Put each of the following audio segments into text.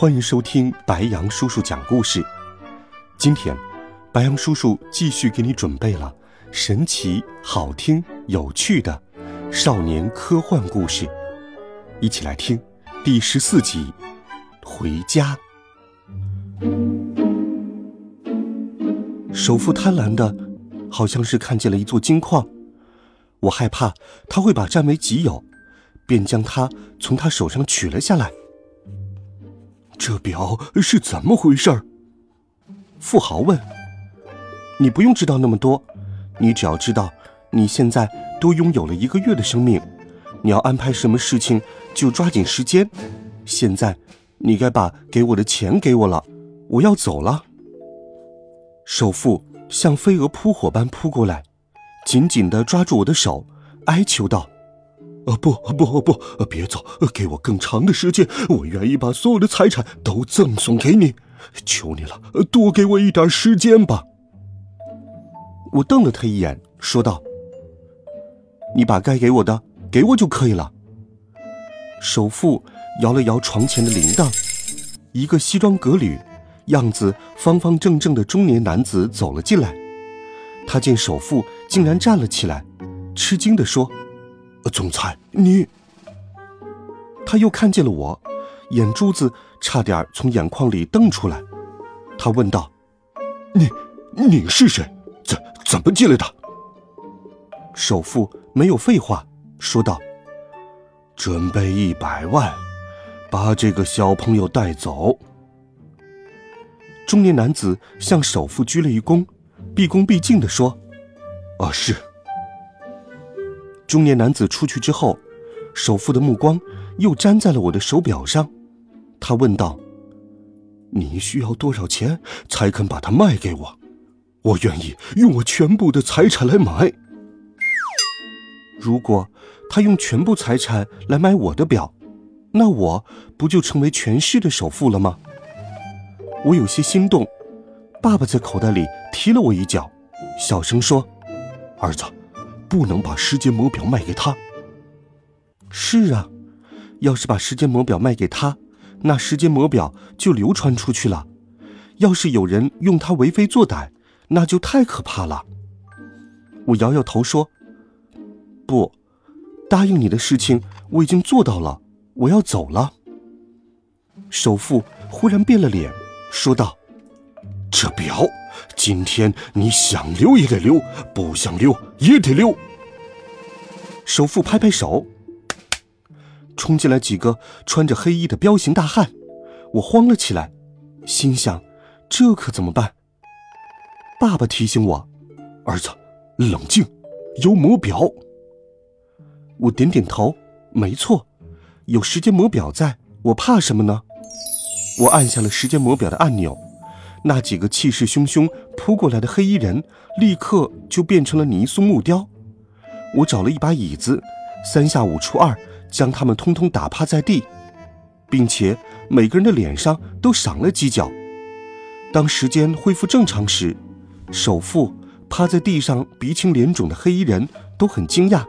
欢迎收听白杨叔叔讲故事。今天，白杨叔叔继续给你准备了神奇、好听、有趣的少年科幻故事，一起来听第十四集《回家》。首富贪婪的，好像是看见了一座金矿，我害怕他会把占为己有。便将它从他手上取了下来。这表是怎么回事？富豪问。你不用知道那么多，你只要知道，你现在多拥有了一个月的生命。你要安排什么事情，就抓紧时间。现在，你该把给我的钱给我了，我要走了。首富像飞蛾扑火般扑过来，紧紧的抓住我的手，哀求道。啊不不不，别走！给我更长的时间，我愿意把所有的财产都赠送给你。求你了，多给我一点时间吧。我瞪了他一眼，说道：“你把该给我的给我就可以了。”首富摇了摇床前的铃铛，一个西装革履、样子方方正正的中年男子走了进来。他见首富竟然站了起来，吃惊地说。总裁，你……他又看见了我，眼珠子差点从眼眶里瞪出来。他问道：“你，你是谁？怎怎么进来的？”首富没有废话，说道：“准备一百万，把这个小朋友带走。”中年男子向首富鞠了一躬，毕恭毕敬的说：“啊，是。”中年男子出去之后，首富的目光又粘在了我的手表上。他问道：“你需要多少钱才肯把它卖给我？我愿意用我全部的财产来买。如果他用全部财产来买我的表，那我不就成为全市的首富了吗？”我有些心动。爸爸在口袋里踢了我一脚，小声说：“儿子。”不能把时间魔表卖给他。是啊，要是把时间魔表卖给他，那时间魔表就流传出去了。要是有人用它为非作歹，那就太可怕了。我摇摇头说：“不，答应你的事情我已经做到了，我要走了。”首富忽然变了脸，说道：“这表。”今天你想溜也得溜，不想溜也得溜。首富拍拍手，冲进来几个穿着黑衣的彪形大汉，我慌了起来，心想：这可怎么办？爸爸提醒我：“儿子，冷静，有魔表。”我点点头，没错，有时间魔表在，我怕什么呢？我按下了时间魔表的按钮。那几个气势汹汹扑过来的黑衣人，立刻就变成了泥塑木雕。我找了一把椅子，三下五除二将他们通通打趴在地，并且每个人的脸上都赏了几脚。当时间恢复正常时，首富趴在地上鼻青脸肿的黑衣人都很惊讶，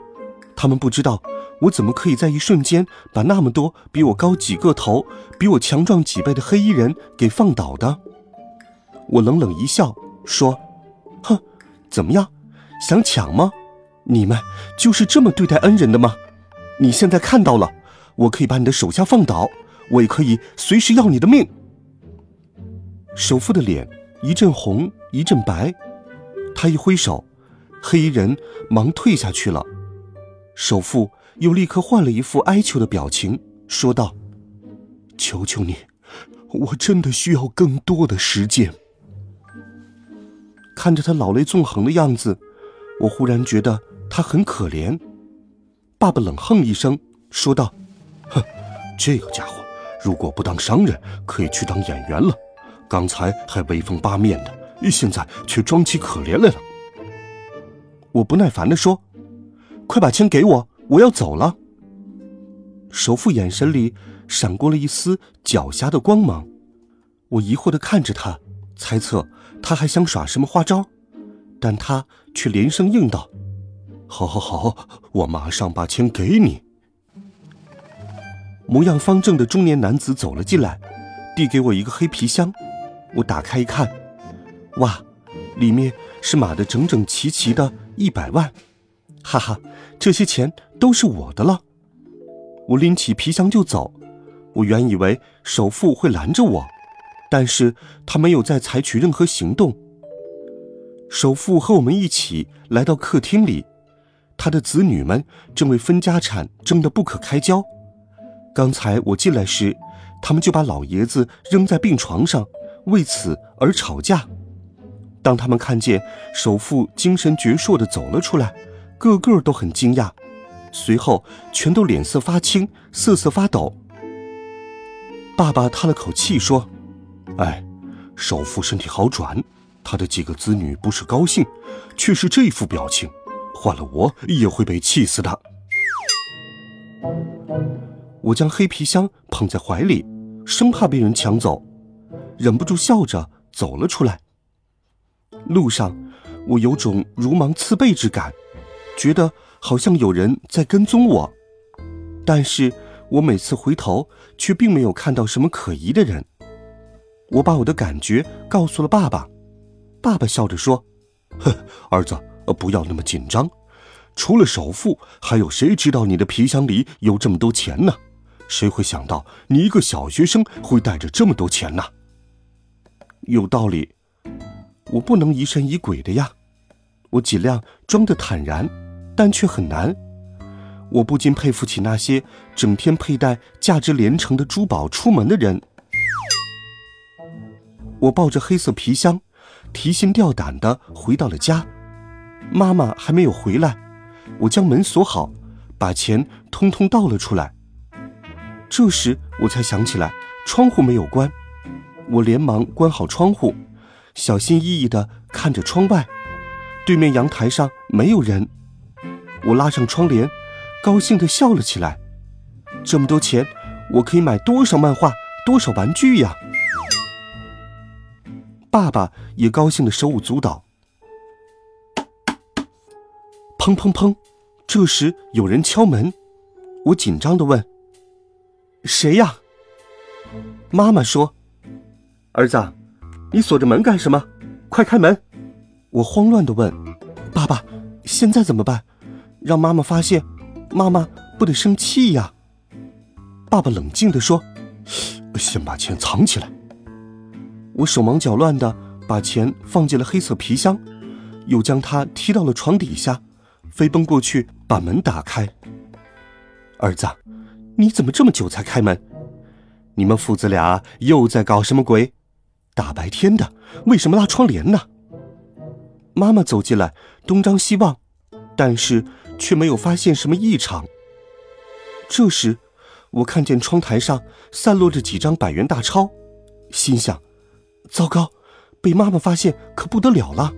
他们不知道我怎么可以在一瞬间把那么多比我高几个头、比我强壮几倍的黑衣人给放倒的。我冷冷一笑，说：“哼，怎么样，想抢吗？你们就是这么对待恩人的吗？你现在看到了，我可以把你的手下放倒，我也可以随时要你的命。”首富的脸一阵红一阵白，他一挥手，黑衣人忙退下去了。首富又立刻换了一副哀求的表情，说道：“求求你，我真的需要更多的时间。”看着他老泪纵横的样子，我忽然觉得他很可怜。爸爸冷哼一声，说道：“哼，这个家伙如果不当商人，可以去当演员了。刚才还威风八面的，现在却装起可怜来了。我不耐烦地说：“快把钱给我，我要走了。”首富眼神里闪过了一丝狡黠的光芒，我疑惑地看着他，猜测他还想耍什么花招，但他却连声应道：“好，好，好，我马上把钱给你。”模样方正的中年男子走了进来，递给我一个黑皮箱。我打开一看，哇，里面是码的整整齐齐的一百万，哈哈，这些钱都是我的了。我拎起皮箱就走，我原以为首富会拦着我，但是他没有再采取任何行动。首富和我们一起来到客厅里，他的子女们正为分家产争得不可开交。刚才我进来时，他们就把老爷子扔在病床上，为此而吵架。当他们看见首富精神矍铄地走了出来，个个都很惊讶。随后，全都脸色发青，瑟瑟发抖。爸爸叹了口气说：“哎，首富身体好转，他的几个子女不是高兴，却是这副表情，换了我也会被气死的。”我将黑皮箱捧在怀里，生怕被人抢走，忍不住笑着走了出来。路上，我有种如芒刺背之感，觉得。好像有人在跟踪我，但是我每次回头却并没有看到什么可疑的人。我把我的感觉告诉了爸爸，爸爸笑着说：“哼，儿子，不要那么紧张。除了首富，还有谁知道你的皮箱里有这么多钱呢？谁会想到你一个小学生会带着这么多钱呢？”有道理，我不能疑神疑鬼的呀。我尽量装得坦然。但却很难，我不禁佩服起那些整天佩戴价值连城的珠宝出门的人。我抱着黑色皮箱，提心吊胆的回到了家。妈妈还没有回来，我将门锁好，把钱通通倒了出来。这时我才想起来窗户没有关，我连忙关好窗户，小心翼翼的看着窗外，对面阳台上没有人。我拉上窗帘，高兴的笑了起来。这么多钱，我可以买多少漫画、多少玩具呀！爸爸也高兴的手舞足蹈。砰砰砰！这时有人敲门，我紧张的问：“谁呀？”妈妈说：“儿子，你锁着门干什么？快开门！”我慌乱的问：“爸爸，现在怎么办？”让妈妈发现，妈妈不得生气呀。爸爸冷静的说：“先把钱藏起来。”我手忙脚乱的把钱放进了黑色皮箱，又将它踢到了床底下，飞奔过去把门打开。儿子，你怎么这么久才开门？你们父子俩又在搞什么鬼？大白天的，为什么拉窗帘呢？妈妈走进来，东张西望，但是。却没有发现什么异常。这时，我看见窗台上散落着几张百元大钞，心想：糟糕，被妈妈发现可不得了了。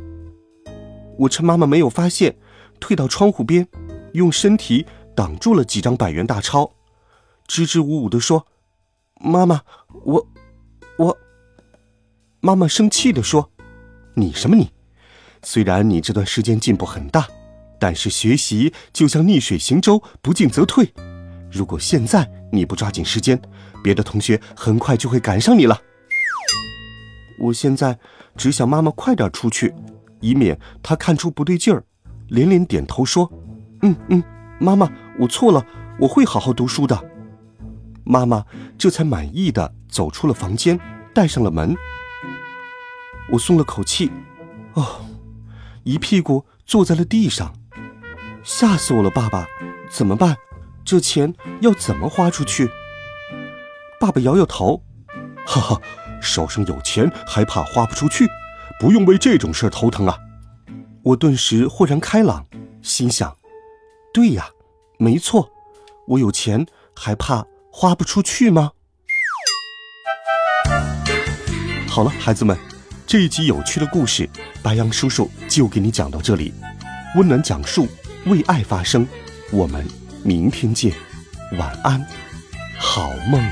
我趁妈妈没有发现，退到窗户边，用身体挡住了几张百元大钞，支支吾吾地说：“妈妈，我，我。”妈妈生气地说：“你什么你？虽然你这段时间进步很大。”但是学习就像逆水行舟，不进则退。如果现在你不抓紧时间，别的同学很快就会赶上你了。我现在只想妈妈快点出去，以免她看出不对劲儿，连连点头说：“嗯嗯，妈妈，我错了，我会好好读书的。”妈妈这才满意的走出了房间，带上了门。我松了口气，哦，一屁股坐在了地上。吓死我了，爸爸，怎么办？这钱要怎么花出去？爸爸摇摇头，哈哈，手上有钱还怕花不出去？不用为这种事头疼啊！我顿时豁然开朗，心想：对呀，没错，我有钱还怕花不出去吗？好了，孩子们，这一集有趣的故事，白羊叔叔就给你讲到这里。温暖讲述，为爱发声。我们明天见，晚安，好梦。